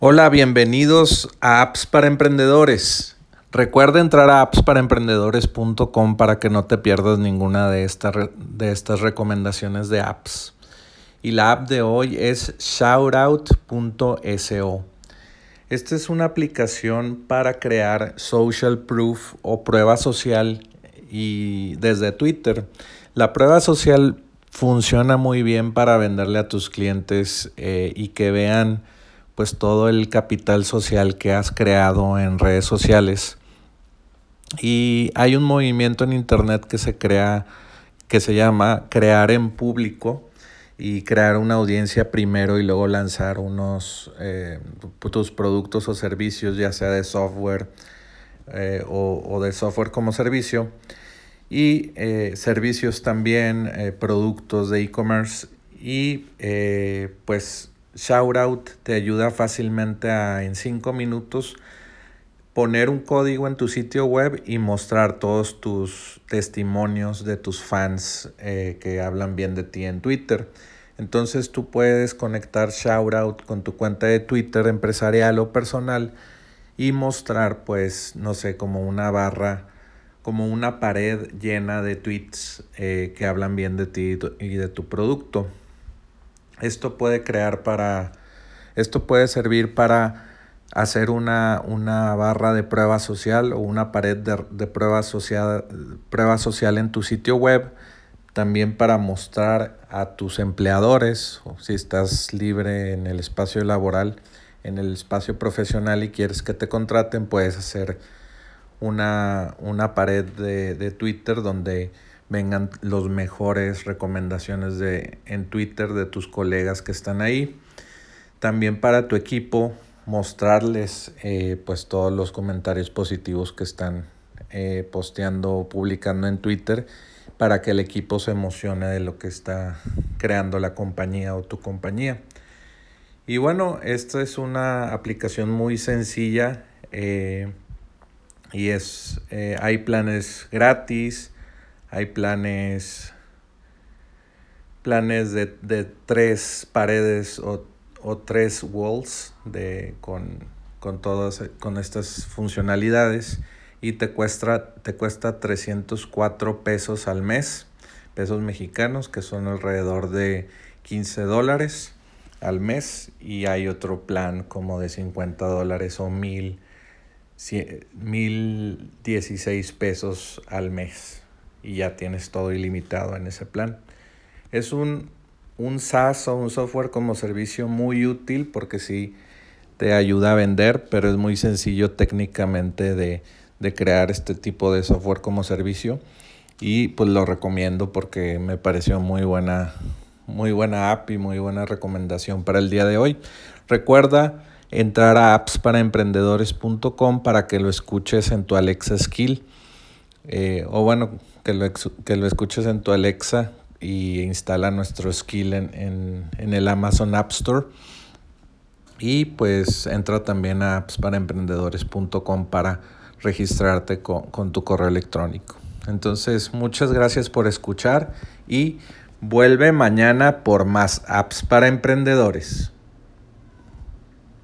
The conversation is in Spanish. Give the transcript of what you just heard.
Hola, bienvenidos a Apps para Emprendedores. Recuerda entrar a appsparaemprendedores.com para que no te pierdas ninguna de, de estas recomendaciones de apps. Y la app de hoy es shoutout.so. Esta es una aplicación para crear social proof o prueba social y desde Twitter. La prueba social funciona muy bien para venderle a tus clientes eh, y que vean pues todo el capital social que has creado en redes sociales. Y hay un movimiento en internet que se crea, que se llama crear en público y crear una audiencia primero y luego lanzar unos eh, tus productos o servicios, ya sea de software eh, o, de software como servicio y eh, servicios también, productos de e-commerce y pues Shoutout te ayuda fácilmente a en 5 minutos poner un código en tu sitio web y mostrar todos tus testimonios de tus fans eh, que hablan bien de ti en Twitter. Entonces tú puedes conectar Shoutout con tu cuenta de Twitter empresarial o personal y mostrar pues no sé como una barra como una pared llena de tweets eh, que hablan bien de ti y de tu producto. Esto puede crear para, esto puede servir para hacer una, barra de prueba social o una pared de, prueba, social, social en tu sitio web. También para mostrar a tus empleadores, o si estás libre en el espacio laboral, en el espacio profesional y quieres que te contraten, puedes hacer una, pared de, de Twitter donde vengan los mejores recomendaciones de, en Twitter de tus colegas que están ahí. También para tu equipo mostrarles eh, pues todos los comentarios positivos que están eh, posteando o publicando en Twitter para que el equipo se emocione de lo que está creando la compañía o tu compañía. Y bueno, esta es una aplicación muy sencilla eh, y es, hay planes gratis, hay planes, planes de, tres paredes o, tres walls de, con, todas con estas funcionalidades y te cuesta, te cuesta 304 pesos al mes, pesos mexicanos, que son alrededor de 15 dólares al mes y hay otro plan como de 50 dólares o mil, mil 16 pesos al mes y ya tienes todo ilimitado en ese plan. Es un, un SaaS o un software como servicio muy útil porque sí te ayuda a vender, pero es muy sencillo técnicamente de, de crear este tipo de software como servicio y pues lo recomiendo porque me pareció muy buena, muy buena app y muy buena recomendación para el día de hoy. Recuerda entrar a appsparaemprendedores.com para que lo escuches en tu Alexa Skill. Eh, o bueno, que lo, que lo escuches en tu Alexa y instala nuestro skill en, el Amazon App Store. Y pues entra también a appsparaemprendedores.com para registrarte con, con tu correo electrónico. Entonces, muchas gracias por escuchar y vuelve mañana por más apps para emprendedores.